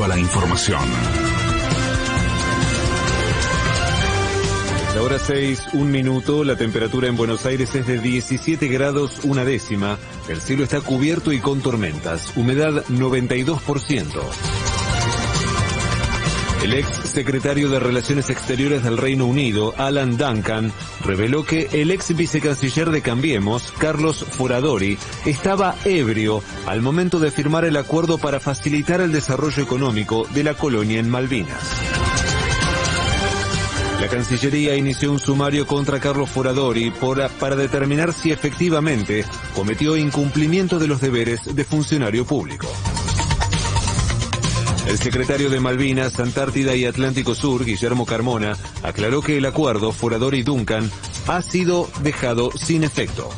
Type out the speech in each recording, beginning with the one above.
A la información. La hora 6, un minuto, la temperatura en Buenos Aires es de 17 grados una décima, el cielo está cubierto y con tormentas, humedad 92%. El ex secretario de Relaciones Exteriores del Reino Unido, Alan Duncan, reveló que el ex vicecanciller de Cambiemos, Carlos Foradori, estaba ebrio al momento de firmar el acuerdo para facilitar el desarrollo económico de la colonia en Malvinas. La Cancillería inició un sumario contra Carlos Foradori para determinar si efectivamente cometió incumplimiento de los deberes de funcionario público. El secretario de Malvinas, Antártida y Atlántico Sur, Guillermo Carmona, aclaró que el acuerdo Foradori-Duncan ha sido dejado sin efecto.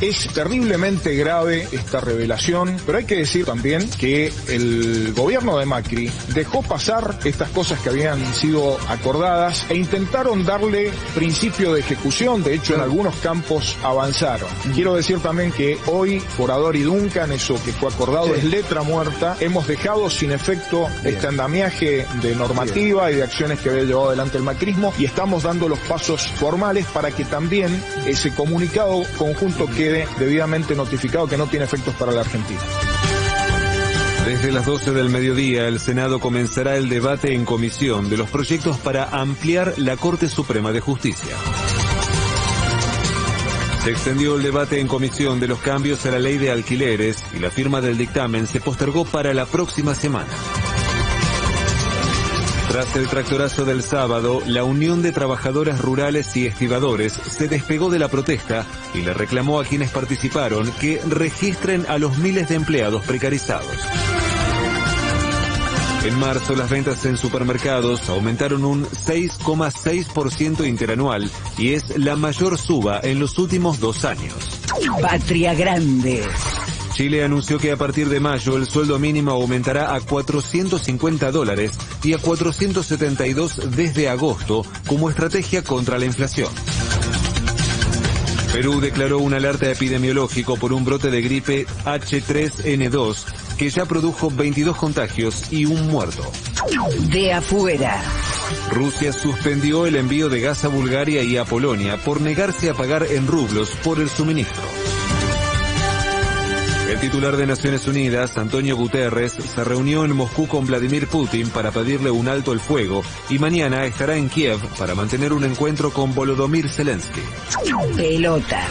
Es terriblemente grave esta revelación, pero hay que decir también que el gobierno de Macri dejó pasar estas cosas que habían sido acordadas e intentaron darle principio de ejecución, de hecho en algunos campos avanzaron. Quiero decir también que hoy Forador y Duncan, eso que fue acordado es letra muerta, hemos dejado sin efecto este andamiaje de normativa y de acciones que había llevado adelante el macrismo y estamos dando los pasos formales para que también ese comunicado conjunto quede debidamente notificado que no tiene efectos para la Argentina. Desde las 12 del mediodía, el Senado comenzará el debate en comisión de los proyectos para ampliar la Corte Suprema de Justicia. Se extendió el debate en comisión de los cambios a la ley de alquileres y la firma del dictamen se postergó para la próxima semana. Tras el tractorazo del sábado, la Unión de Trabajadoras Rurales y Estibadores se despegó de la protesta y le reclamó a quienes participaron que registren a los miles de empleados precarizados. En marzo las ventas en supermercados aumentaron un 6,6% interanual y es la mayor suba en los últimos dos años. Patria Grande. Chile anunció que a partir de mayo el sueldo mínimo aumentará a 450 dólares y a 472 desde agosto como estrategia contra la inflación. Perú declaró un alerta epidemiológico por un brote de gripe H3N2 que ya produjo 22 contagios y un muerto. De afuera. Rusia suspendió el envío de gas a Bulgaria y a Polonia por negarse a pagar en rublos por el suministro. El titular de Naciones Unidas, Antonio Guterres, se reunió en Moscú con Vladimir Putin para pedirle un alto el fuego y mañana estará en Kiev para mantener un encuentro con Volodymyr Zelensky. Pelota.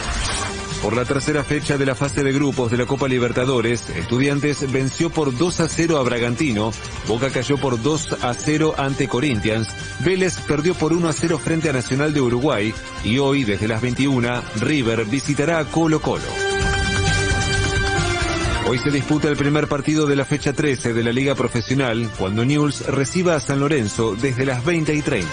Por la tercera fecha de la fase de grupos de la Copa Libertadores, Estudiantes venció por 2 a 0 a Bragantino, Boca cayó por 2 a 0 ante Corinthians, Vélez perdió por 1 a 0 frente a Nacional de Uruguay y hoy, desde las 21, River visitará a Colo Colo. Hoy se disputa el primer partido de la fecha 13 de la Liga Profesional, cuando Newell's reciba a San Lorenzo desde las 20 y 30.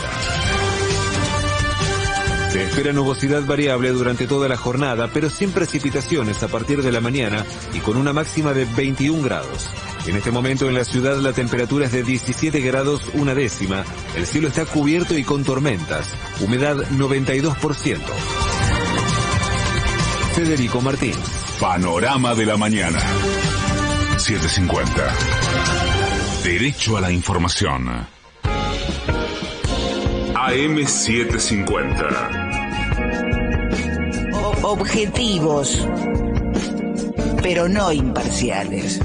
Se espera nubosidad variable durante toda la jornada, pero sin precipitaciones a partir de la mañana y con una máxima de 21 grados. En este momento en la ciudad la temperatura es de 17 grados una décima, el cielo está cubierto y con tormentas, humedad 92%. Federico Martín. Panorama de la mañana. 750. Derecho a la información. AM750. Objetivos, pero no imparciales.